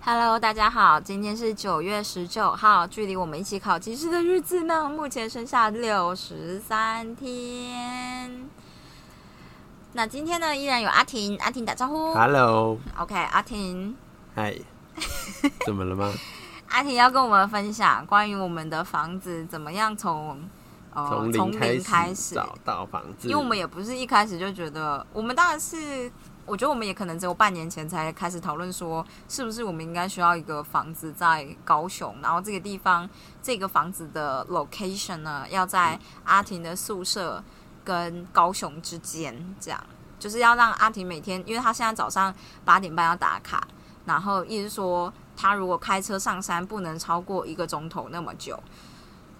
Hello，大家好，今天是九月十九号，距离我们一起考技师的日子呢，目前剩下六十三天。那今天呢，依然有阿婷，阿婷打招呼。Hello，OK，阿婷，嗨，怎么了吗？阿婷要跟我们分享关于我们的房子怎么样从呃从从零零开始，始找到房子，因为我们也不是一开始就觉得，我们当然是，我觉得我们也可能只有半年前才开始讨论说，是不是我们应该需要一个房子在高雄，然后这个地方这个房子的 location 呢，要在阿婷的宿舍跟高雄之间，这样就是要让阿婷每天，因为她现在早上八点半要打卡，然后意思说她如果开车上山不能超过一个钟头那么久。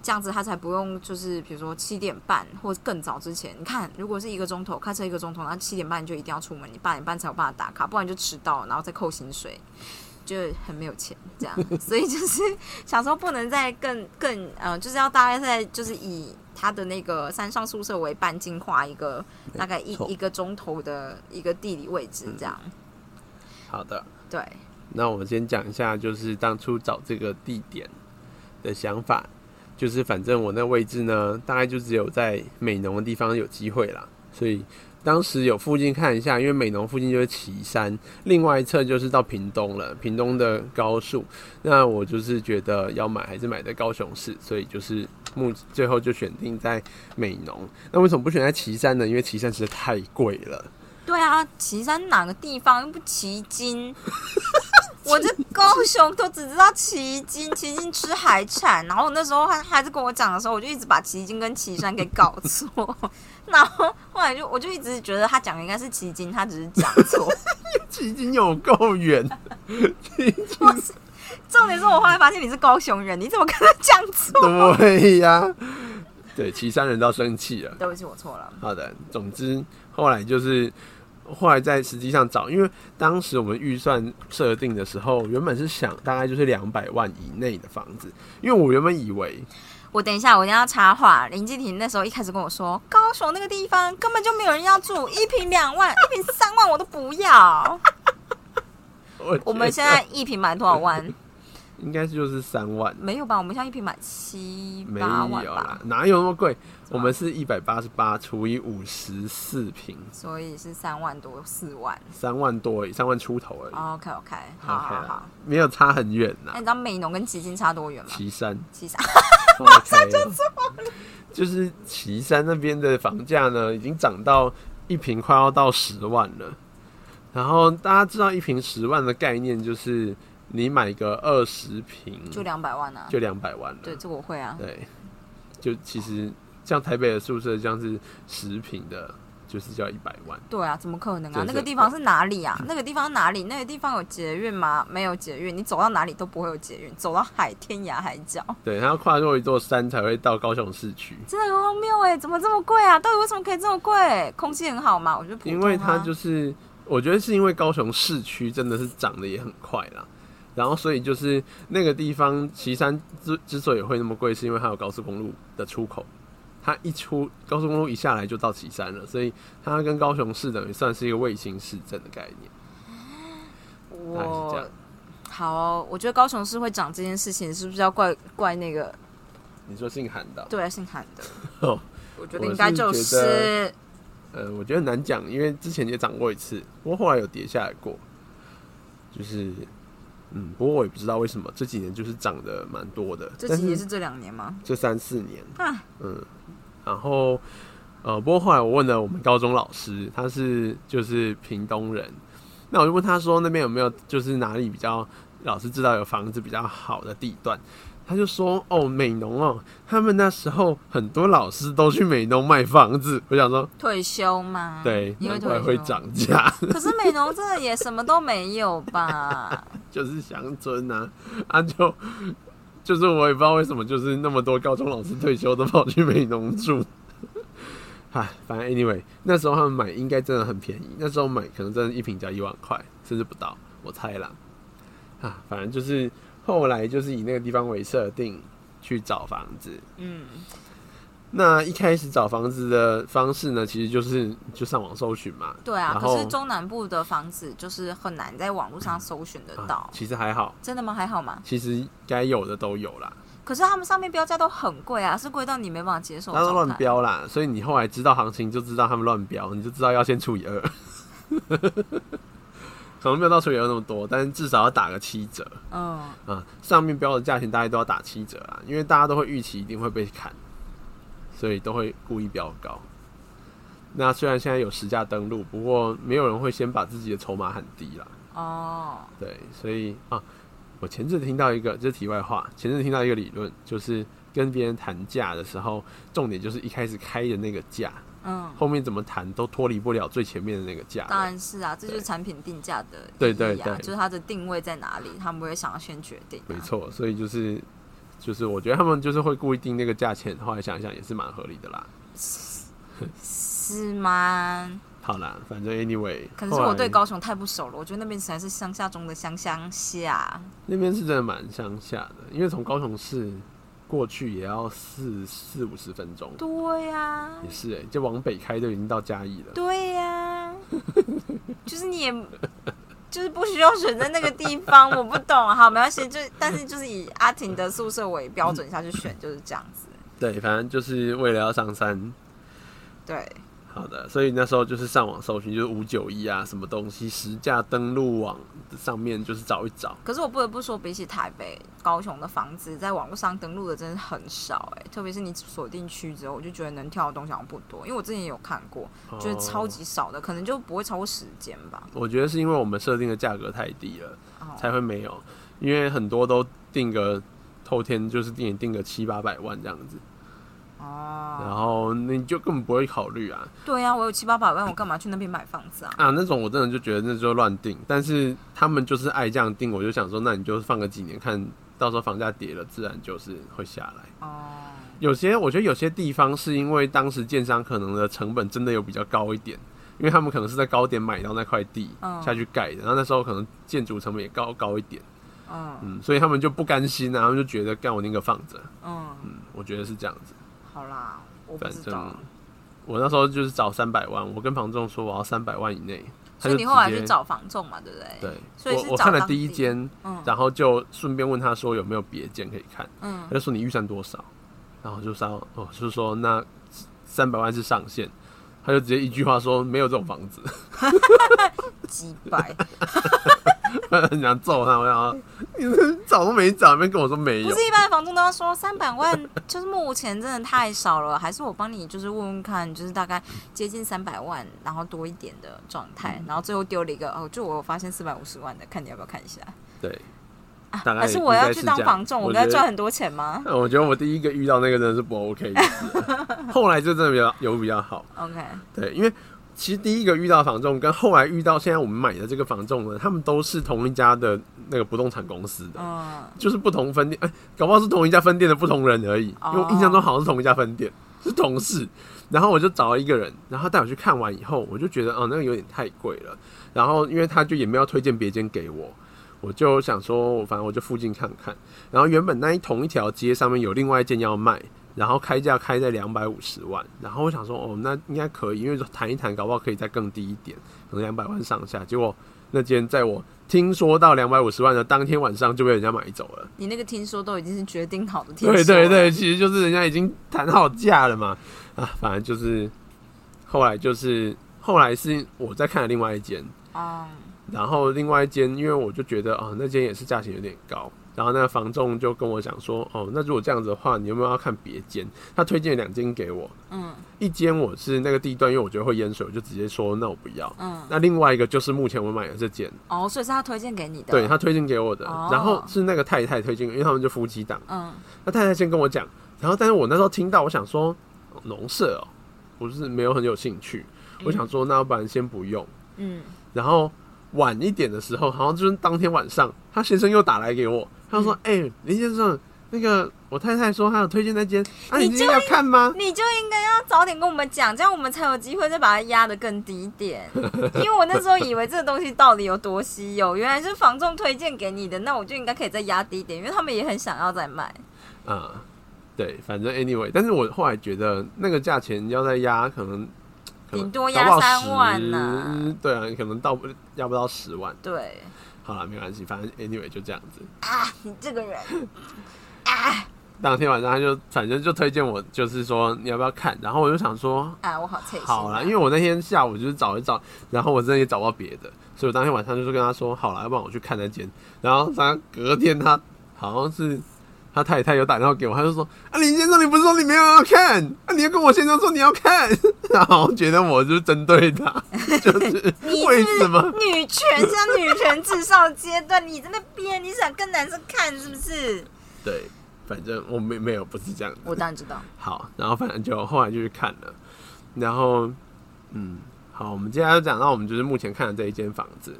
这样子他才不用，就是比如说七点半或者更早之前，你看如果是一个钟头开车一个钟头，那七点半就一定要出门，你八点半才有办法打卡，不然就迟到，然后再扣薪水，就很没有钱这样。所以就是想说不能再更更 呃，就是要大概在就是以他的那个山上宿舍为半径画一个大概一一个钟头的一个地理位置这样。好的。对，那我们先讲一下，就是当初找这个地点的想法，就是反正我那位置呢，大概就只有在美浓的地方有机会啦，所以当时有附近看一下，因为美浓附近就是旗山，另外一侧就是到屏东了，屏东的高速。那我就是觉得要买还是买在高雄市，所以就是目最后就选定在美浓。那为什么不选在旗山呢？因为旗山实在太贵了。对啊，岐山哪个地方又不旗津？我这高雄都只知道旗津，旗津吃海产。然后那时候他还是跟我讲的时候，我就一直把旗津跟岐山给搞错。然后后来就我就一直觉得他讲的应该是旗津，他只是讲错。旗津有够远，重点是我后来发现你是高雄人，你怎么跟他讲错？对呀，对，岐山人都要生气了。对不起，我错了。好的，总之后来就是后来在实际上找，因为当时我们预算设定的时候，原本是想大概就是两百万以内的房子，因为我原本以为我等一下，我一定要插话。林继婷那时候一开始跟我说，高雄那个地方根本就没有人要住，一平两万，一平三万我都不要。我我们现在一平买多少万？应该就是三万，没有吧？我们现在一平买七没八万吧，，哪有那么贵？我们是一百八十八除以五十四平，所以是三万多四万。三万多而已，三万出头而已。OK OK，好好好。没有差很远呐那你。知道美浓跟旗津差多远吗？岐山，旗山。马上就错了。就是岐山那边的房价呢，已经涨到一平快要到十万了。然后大家知道一平十万的概念，就是你买个二十平就两百万啊。就两百万了。对，这个我会啊。对，就其实像台北的宿舍，像是十平的，就是要一百万。对啊，怎么可能啊？那个地方是哪里啊？那个地方哪里？那个地方有捷运吗？没有捷运，你走到哪里都不会有捷运，走到海天涯海角，对，它要跨过一座山才会到高雄市区，真的很荒谬哎！怎么这么贵啊？到底为什么可以这么贵？空气很好嘛？我觉得啊因为它就是，我觉得是因为高雄市区真的是涨得也很快啦。然后，所以就是那个地方，岐山之之所以会那么贵，是因为它有高速公路的出口。它一出高速公路一下来就到旗山了，所以它跟高雄市等于算是一个卫星市镇的概念。大概是这我好哦、我觉得高雄市会长这件事情，是不是要怪怪那个你说姓韩的哦、对啊姓韩的？哦我觉得应该就是是呃，我觉得难讲，因为之前也涨过一次，不过后来有跌下来过。就是，嗯，不过我也不知道为什么这几年就是涨得蛮多的，这但几年是这两年吗？这三四年，啊，嗯，然后呃，不过后来我问了我们高中老师，他是就是屏东人，那我就问他说那边有没有就是哪里比较老师知道有房子比较好的地段，他就说哦美农哦，他们那时候很多老师都去美农卖房子，我想说退休吗？对，因为难怪退。会涨价，可是美浓真的也什么都没有吧？就是乡村啊，啊就。就是我也不知道为什么，就是那么多高中老师退休都跑去美农住。唉，反正 anyway，那时候他们买应该真的很便宜，那时候买可能真的一瓶只要一万块，甚至不到，我猜啦。啊，反正就是后来就是以那个地方为设定去找房子。嗯，那一开始找房子的方式呢，其实就是就上网搜寻嘛。对啊，可是中南部的房子就是很难在网络上搜寻得到。啊其实还好，真的吗？还好吗？其实该有的都有啦，可是他们上面标价都很贵啊，是贵到你没办法接受的他都乱。标啦，所以你后来知道行情就知道他们乱标，你就知道要先除以二。可能没有到除以二那么多，但是至少要打个七折嗯，啊！上面标的价钱大概都要打七折啊，因为大家都会预期一定会被砍，所以都会故意标高。那虽然现在有实价登录，不过没有人会先把自己的筹码喊低啦。哦，对，所以啊，我前阵听到一个，这是题外话，前阵听到一个理论，就是跟别人谈价的时候，重点就是一开始开的那个价，嗯，后面怎么谈都脱离不了最前面的那个价。当然是啊，这就是产品定价的对对对就是它的定位在哪里，他们会想要先决定、啊。没，错，所以就是就是我觉得他们就是会故意定那个价钱，后来想一想也是蛮合理的啦。是吗？好啦，反正 anyway，可能是我对高雄太不熟了，我觉得那边实在是乡下中的乡乡下。那边是真的蛮乡下的，因为从高雄市过去也要四四五十分钟。对呀、也是哎、就往北开就已经到嘉义了。对呀、就是你也。就是不需要选在那个地方，我不懂。好，没关系，就但是就是以阿婷的宿舍为标准下去选，就是这样子。对，反正就是为了要上山。对，好的，所以那时候就是上网搜寻，就是五九一啊，什么东西实价登录网上面就是找一找。可是我不得不说，比起台北、高雄的房子，在网络上登录的真的很少哎、特别是你锁定区之后，我就觉得能跳的东西好像不多。因为我之前也有看过，就是超哦级少的，可能就不会超过时间吧。我觉得是因为我们设定的价格太低了，哦，才会没有。因为很多都定个后天就是定定个七八百万这样子，然哦，后你就根本不会考虑啊。对呀、我有七八百万，我干嘛去那边买房子啊？啊那种我真的就觉得那就乱定，但是他们就是爱这样定，我就想说，那你就放个几年，看到时候房价跌了，自然就是会下来。哦，有些我觉得有些地方是因为当时建商可能的成本真的有比较高一点，因为他们可能是在高点买到那块地嗯。下去盖的，然后那时候可能建筑成本也高高一点，嗯。嗯，所以他们就不甘心啊，他们就觉得干我宁可放着，嗯，嗯，我觉得是这样子。好啦，我不知道。我那时候就是找三百万，我跟房仲说我要三百万以内，所以你后来直接去找房仲嘛，对不对？对，所以我我看了第一间，嗯然后就顺便问他说有没有别间可以看，嗯他就说你预算多少，然后就说哦，就是说那三百万是上限，他就直接一句话说没有这种房子，几百，很想揍他，我想说你找都没找，那边跟我说没有不，是一般的房东都要说三百万，就是目前真的太少了，还是我帮你就是问问看，就是大概接近三百万，然后多一点的状态，然后最后丢了一个哦，就我发现四百五十万的，看你要不要看一下对，啊？大概还是我要去当房仲，我我觉得跟他赚很多钱吗呃 我觉得我第一个遇到那个真的是不 OK 的 后来就真的比较有比较好。？OK，对，因为其实第一个遇到房仲，跟后来遇到现在我们买的这个房仲呢，他们都是同一家的那个不动产公司的，嗯，就是不同分店，哎、搞不好是同一家分店的不同人而已。哦因为我印象中好像是同一家分店，是同事。然后我就找了一个人，然后带我去看完以后，我就觉得哦，那个有点太贵了。然后因为他就也没有推荐别间给我，我就想说，我反正我就附近看看。然后原本那一同一条街上面有另外一间要卖，然后开价开在两百五十万。然后我想说，哦，那应该可以，因为谈一谈，搞不好可以再更低一点，可能两百万上下。结果那间在我听说到两百五十万的当天晚上就被人家买走了。你那个听说都已经是决定好的听说，对对对，其实就是人家已经谈好价了嘛。啊，反正就是后来就是后来是我在看了另外一间，嗯，然后另外一间，因为我就觉得啊，那间也是价钱有点高，然后那个房仲就跟我讲说，哦，那如果这样子的话，你有没有要看别间？他推荐两间给我，嗯一间我是那个地段，因为我觉得会淹水，我就直接说那我不要。嗯，那另外一个就是目前我买的这间，哦，所以是他推荐给你的，对他推荐给我的，哦然后是那个太太推荐，因为他们就夫妻档。嗯那太太先跟我讲，然后但是我那时候听到，我想说哦农舍哦，我是没有很有兴趣，我想说那要不然先不用。嗯然后晚一点的时候，好像就是当天晚上，他先生又打来给我，他说：“哎、林先生，那个我太太说她有推荐那间，啊，你你今天要看吗你就应该要早点跟我们讲，这样我们才有机会再把它压得更低一点。因为我那时候以为这个东西到底有多稀有，原来是房仲推荐给你的，那我就应该可以再压低一点，因为他们也很想要再卖。？”啊，对，反正 anyway，但是我后来觉得那个价钱要再压，可能顶多压三万呢10对啊，可能到不压不到十万。对好了，没关系，反正 anyway 就这样子。啊，你这个人啊当天晚上他就反正就推荐我，就是说你要不要看，然后我就想说啊，我好脆心、好啦，因为我那天下午就是找一找，然后我真的也找不到别的，所以我当天晚上就是跟他说好了，要不然我去看那间。然后他隔天他好像是他太太有打电话给我，他就说啊林先生，你不是说你没有要看，啊你要跟我先生说你要看，然后觉得我就针对他，就是你为什么？女权像女权至上阶段，你在那边你想跟男生看是不是？对，反正我没没有不是这样的。我当然知道，好，然后反正就后来就去看了，然后嗯，好，我们接下来就讲到我们就是目前看的这一间房子。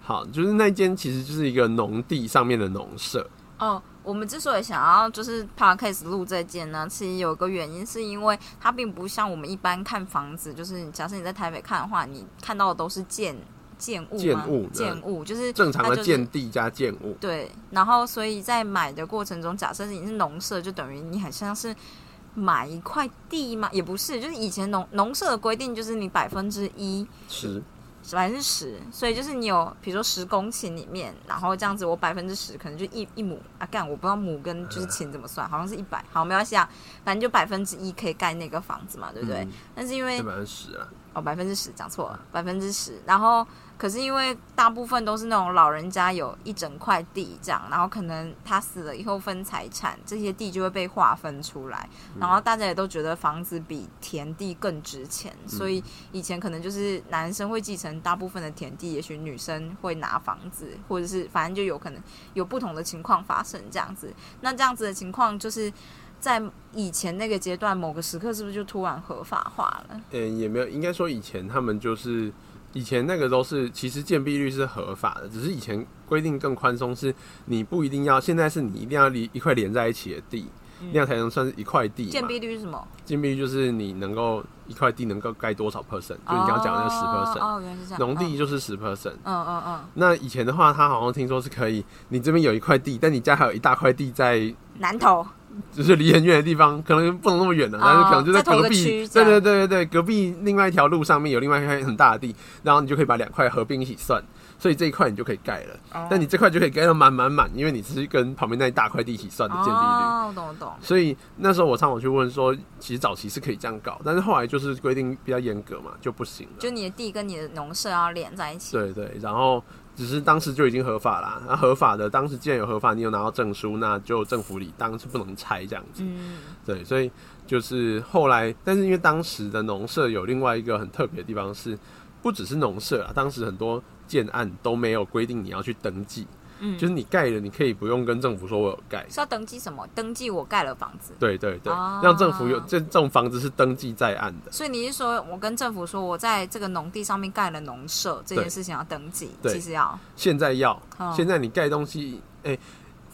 好，就是那间其实就是一个农地上面的农舍，哦，我们之所以想要就是 podcast 录这件呢，其实有个原因，是因为它并不像我们一般看房子，就是假设你在台北看的话，你看到的都是建建物建物建物就是正常的建地加建物。对，然后所以在买的过程中，假设你是农舍，就等于你很像是买一块地吗？也不是，就是以前农农舍的规定就是你百分之一十，百分之十，所以就是你有比如说十公顷里面，然后这样子我百分之十可能就一一亩啊，干我不知道亩跟就是顷怎么算，好像是一百，好没关系啊，反正就百分之一可以盖那个房子嘛，对不对？嗯但是因为百分之十啊，哦，百分之十讲错了，百分之十。然后可是因为大部分都是那种老人家有一整块地这样，然后可能他死了以后分财产，这些地就会被划分出来，然后大家也都觉得房子比田地更值钱，所以以前可能就是男生会继承大部分的田地，也许女生会拿房子，或者是反正就有可能有不同的情况发生这样子。那这样子的情况就是。在以前那个阶段，某个时刻是不是就突然合法化了？嗯，也没有，应该说以前他们就是以前那个都是，其实建蔽率是合法的，只是以前规定更宽松，是你不一定要，现在是你一定要离一块连在一起的地，那样才能算是一块地。建蔽率是什么？建蔽率就是你能够一块地能够盖多少 percent，就你刚刚讲的那十 percent，哦，原来是这样。农地就是十 percent。嗯，嗯嗯那以前的话，他好像听说是可以，你这边有一块地，但你家还有一大块地在嗯，南投。就是离很远的地方，可能不能那么远了，但是可能就在隔壁，对对对对对，隔壁另外一条路上面有另外一块很大的地，然后你就可以把两块合并一起算，所以这一块你就可以盖了，哦但你这块就可以盖到满满满，因为你是跟旁边那一大块地一起算的建地率。哦，我懂我懂。所以那时候我上网去问说，其实早期是可以这样搞，但是后来就是规定比较严格嘛，就不行了。就你的地跟你的农舍要连在一起。对对，然后只是当时就已经合法啦。那合法的，当时既然有合法，你有拿到证书，那就政府里当是不能拆这样子。嗯，对，所以就是后来，但是因为当时的农舍有另外一个很特别的地方是，不只是农舍啊，当时很多建案都没有规定你要去登记，嗯就是你盖了，你可以不用跟政府说我有盖。是要登记什么？登记我盖了房子。对对对，哦让政府有这这种房子是登记在案的。所以你是说我跟政府说我在这个农地上面盖了农舍这件事情要登记？对其实要。现在要，哦现在你盖东西，哎、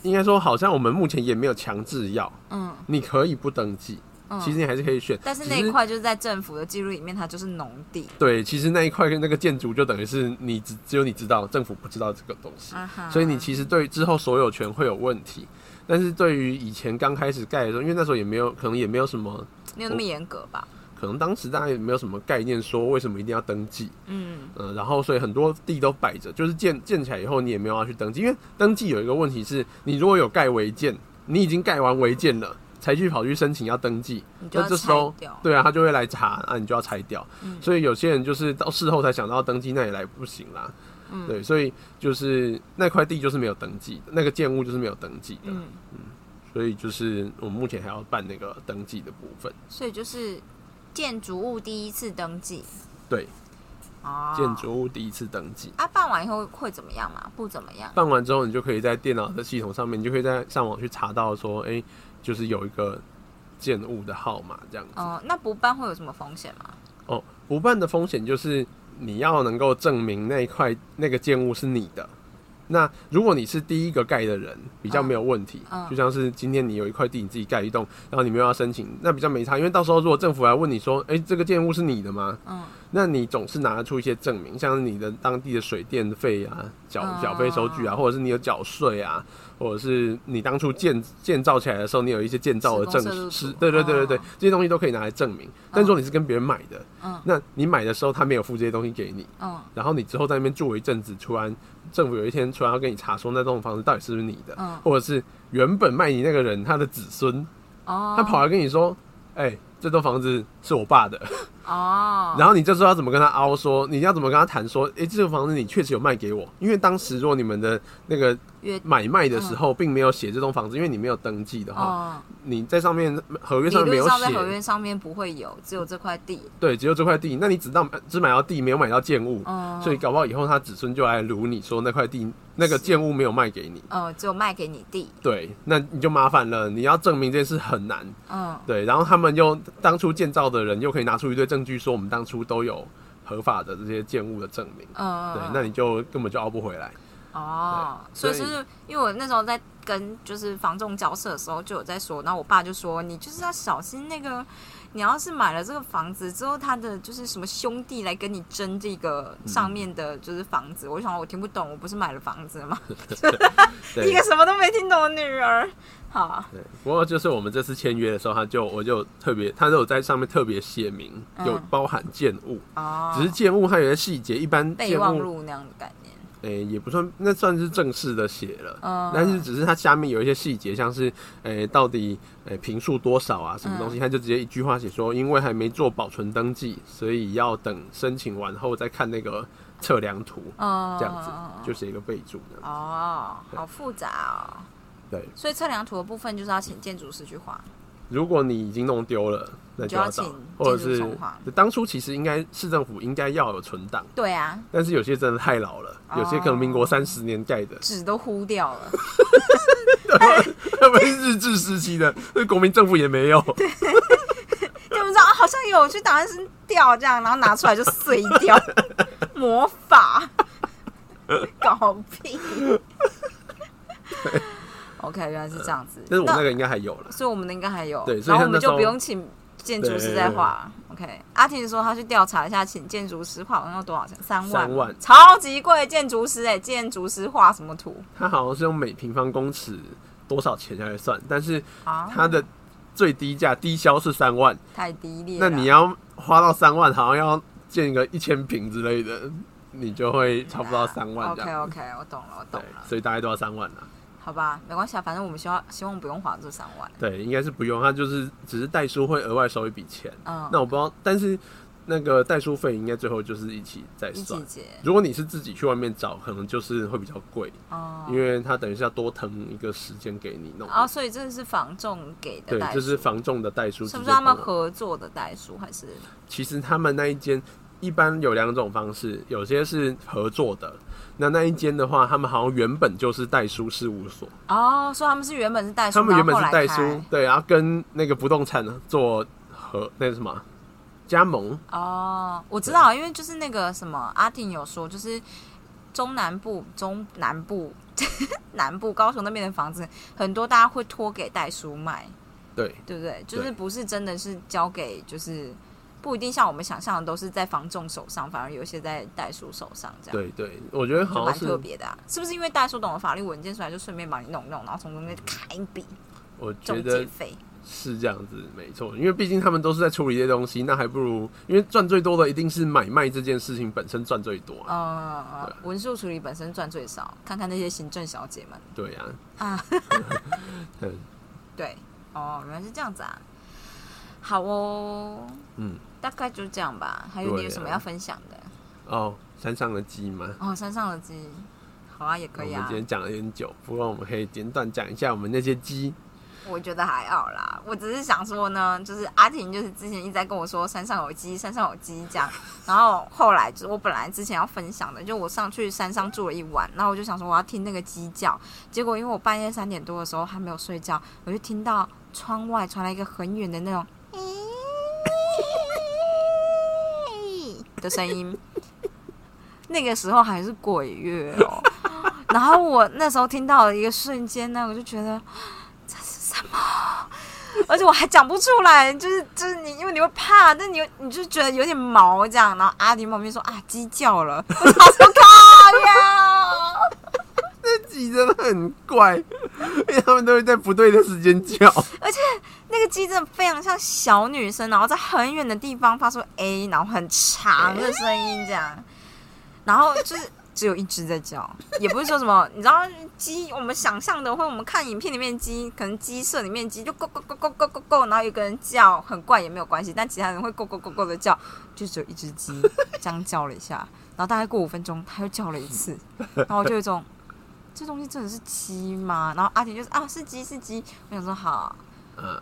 应该说好像我们目前也没有强制要，嗯你可以不登记，嗯。其实你还是可以选。但是那一块就是在政府的记录里面，它就是农地。对，其实那一块跟那个建筑就等于是你只只有你知道，政府不知道这个东西，啊哈所以你其实对之后所有权会有问题。但是对于以前刚开始盖的时候，因为那时候也没有，可能也没有什么，没有那么严格吧？可能当时大家也没有什么概念，说为什么一定要登记。嗯嗯，然后所以很多地都摆着，就是建建起来以后，你也没有要去登记，因为登记有一个问题是，你如果有盖违建，你已经盖完违建了，才去跑去申请要登记，你就要那这时候。对啊，他就会来查，啊，你就要拆掉。嗯所以有些人就是到事后才想到登记，那也来不行啦。嗯对，所以就是那块地就是没有登记的，那个建物就是没有登记的，嗯，所以就是我们目前还要办那个登记的部分。所以就是建筑物第一次登记。对，哦。建筑物第一次登记。啊，办完以后会怎么样嘛？不怎么样。办完之后，你就可以在电脑的系统上面，你就可以在上网去查到说，哎、就是有一个建物的号码这样子。哦、那不办会有什么风险吗？哦，不办的风险就是你要能够证明那一块那个建物是你的。那如果你是第一个盖的人，比较没有问题。嗯嗯就像是今天你有一块地，你自己盖一栋，然后你没有要申请，那比较没差。因为到时候如果政府来问你说，哎、这个建物是你的吗？嗯，那你总是拿得出一些证明，像是你的当地的水电费啊、缴嗯缴费收据啊，或者是你有缴税啊，或者是你当初建建造起来的时候，你有一些建造的证施工摄入实，对对对对对哦，这些东西都可以拿来证明。但是如果你是跟别人买的，嗯那你买的时候他没有付这些东西给你，嗯然后你之后在那边住了一阵子，突然政府有一天突然要跟你查说那栋房子到底是不是你的，嗯或者是原本卖你那个人他的子孙，哦，他跑来跟你说，哎、这栋房子是我爸的，哦，然后你这时候要怎么跟他凹说，你要怎么跟他谈说，哎、这个房子你确实有卖给我，因为当时如果你们的那个约买卖的时候并没有写这栋房子，因为你没有登记的话，哦，你在上面合约上面没有论上在合，约上面不会有，只有这块地。对，只有这块地，那你只到只买到地，没有买到建物，嗯，所以搞不好以后他子孙就来撸你说那块地那个建物没有卖给你，哦，只有卖给你地。对，那你就麻烦了，你要证明这件事很难，嗯。对，然后他们又当初建造的人又可以拿出一堆证据说我们当初都有合法的这些建物的证明，嗯，对，那你就根本就熬不回来。哦，所以就是因为我那时候在跟就是房仲交涉的时候就有在说，然后我爸就说你就是要小心那个，你要是买了这个房子之后，他的就是什么兄弟来跟你争这个上面的就是房子，我就想我听不懂，我不是买了房子吗？一个什么都没听懂的女儿。好，对，不过就是我们这次签约的时候，他就我就特别，他都有在上面特别写明嗯有包含建物，哦，只是建物它有些细节，一般备忘录那样的概念。诶、也不算，那算是正式的写了。嗯，但是只是它下面有一些细节，像是诶、到底诶平数多少啊，什么东西，他就直接一句话写说，因为还没做保存登记，所以要等申请完后再看那个测量图，嗯这样子就写一个备注的。哦，好复杂哦。对，所以测量图的部分就是要请建筑师去画。如果你已经弄丢了，那就要找或者是当初其实应该市政府应该要有存档，对啊，但是有些真的太老了，有些可能民国三十年盖的，纸都糊掉了。他们是日治时期的，那国民政府也没有。就不知道啊好像有去档案室掉这样，然后拿出来就碎掉，魔法，搞屁。OK，原来是这样子。但是我那个应该还有了。所以我们的应该还有，对所以然后我们就不用请建筑师再画。OK，阿婷说她去调查一下，请建筑师画，好像要多少钱？三万，三万超级贵。建筑师哎、建筑师画什么图他好像是用每平方公尺多少钱下来算，但是啊？它的最低价低消是三万，太低劣了。那你要花到三万，好像要建一个一千平之类的，你就会差不多三万这 OK 样。OK，我懂了，我懂了，。所以大概都要三万了。好吧，没关系啊，反正我们希望希望不用花这三万。对，应该是不用，他就是只是代书会额外收一笔钱。嗯，那我不知道，但是那个代书费应该最后就是一起再一算如果你是自己去外面找，可能就是会比较贵，哦，因为他等于是要多腾一个时间给你弄。哦，所以这是房仲给的对代，书，这是房仲的代书，是不是他们合作的代书还是？其实他们那一间一般有两种方式，有些是合作的，那那一间的话，他们好像原本就是代书事务所，哦，所以他们是原本是代书，他们原本是代书对，然后跟那个不动产做合那个什么加盟，哦，我知道，因为就是那个什么阿婷有说，就是中南部、中南部、南部高雄那边的房子，很多大家会托给代书卖，对对不对？就是不是真的是交给，就是不一定像我们想象的都是在房仲手上，反而有一些在代书手上这样。对对，我觉得就蛮好像是，特别的、啊，是不是因为代书懂了法律文件，所以就顺便帮你弄一弄，然后从中间砍一笔我觉中得？是这样子，没错，因为毕竟他们都是在处理这些东西，那还不如，因为赚最多的一定是买卖这件事情本身赚最多啊，嗯，对文书处理本身赚最少，看看那些行政小姐们对呀、啊，嗯 对，哦，原来是这样子啊。好哦，嗯，大概就这样吧。还有你有什么要分享的？哦，山上的鸡吗，哦，山上的鸡，好啊，也可以啊我们今。天讲了有点久，不过我们可以简短讲一下我们那些鸡。我觉得还好啦，我只是想说呢，就是阿婷就是之前一直在跟我说山上有鸡，山上有鸡这样，然后后来就是我本来之前要分享的，就我上去山上住了一晚，然后我就想说我要听那个鸡叫，结果因为我半夜三点多的时候还没有睡觉，我就听到窗外传来一个很远的那种的声音，那个时候还是鬼月哦，然后我那时候听到了一个瞬间呢，我就觉得这是什么？而且我还讲不出来，就是就是你，因为你会怕，但你你就觉得有点毛这样。然后阿迪旁边说啊，鸡叫了，我说靠呀，鸡真的很怪，因为他们都会在不对的时间叫。而且那个鸡真的非常像小女生，然后在很远的地方发出 A，然后很长的声音这样，然后就是只有一只在叫，也不是说什么，你知道鸡，我们想象的或我们看影片里面鸡，可能鸡舍里面鸡就咕咕咕咕咕咕咕，然后有个人叫很怪也没有关系，但其他人会咕咕咕咕的叫，就只有一只鸡这样叫了一下，然后大概过五分钟，它又叫了一次，然后我就有一种这东西真的是鸡吗？然后阿婷就是啊是鸡是鸡，我想说好。嗯，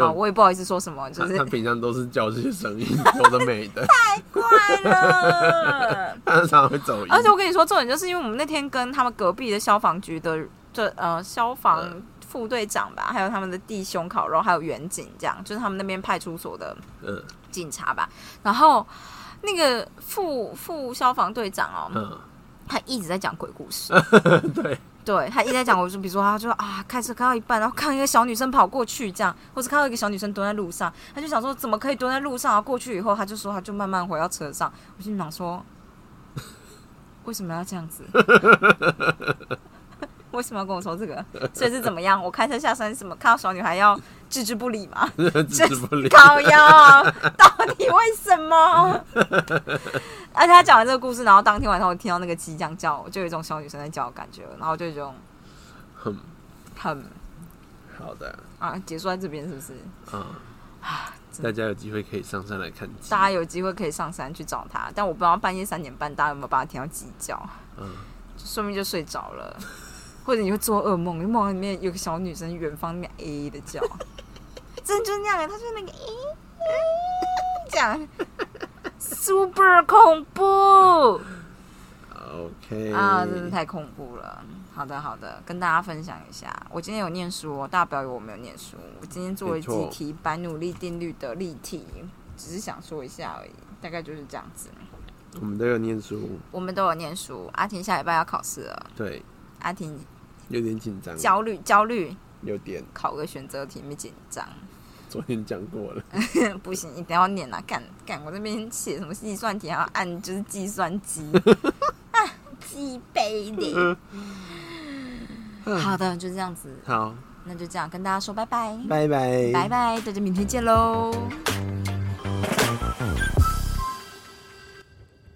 好，我也不好意思说什么，就是他他平常都是叫这些声音，有的没的，太怪了。他常常会走音。而且我跟你说，重点就是因为我们那天跟他们隔壁的消防局的这呃消防副队长吧，还有他们的弟兄烤肉，还有远警，这样就是他们那边派出所的嗯警察吧。然后那个副副消防队长哦，嗯，他一直在讲鬼故事。对，对他一直在讲，我就比如说，他就说啊，开车开到一半，然后看一个小女生跑过去，这样，或者看到一个小女生蹲在路上，他就想说，怎么可以蹲在路上？然后过去以后，他就说，他就慢慢回到车上。我心里想说，为什么要这样子？为什么要跟我说这个？所以是怎么样？我开车下山，什么看到小女孩要置之不理吗？置之不理。到底为什么？而且他讲完这个故事，然后当天晚上我听到那个鸡这样叫，我就有一种小女生在叫的感觉了，然后就有一种很，很好的，啊，结束在这边是不是？嗯，大家有机会可以上山来看鸡大。家有机会可以上山去找他，但我不知道半夜三点半大家有没有把他听到鸡叫，嗯，说明就睡着了，或者你会做噩梦，你梦里面有个小女生远方那边 A 的叫，真的就是那样，她就是那个 A 这样，super 恐怖。OK 啊，真是太恐怖了。好的，好的，跟大家分享一下，我今天有念书哦，大家不要以为我没有念书，我今天做了几题白努力定律的例题，只是想说一下而已，大概就是这样子。我们都有念书，我们都有念书，阿婷下礼拜要考试了，对，阿婷有点紧张，焦虑焦虑，有点，考个选择题没紧张，昨天讲过了，不行，一定要念啊！干干，我这边写什么计算题还要按就是计算机 啊，鸡背的。好的，就这样子，好，那就这样跟大家说拜拜，拜拜，拜拜，大家明天见喽。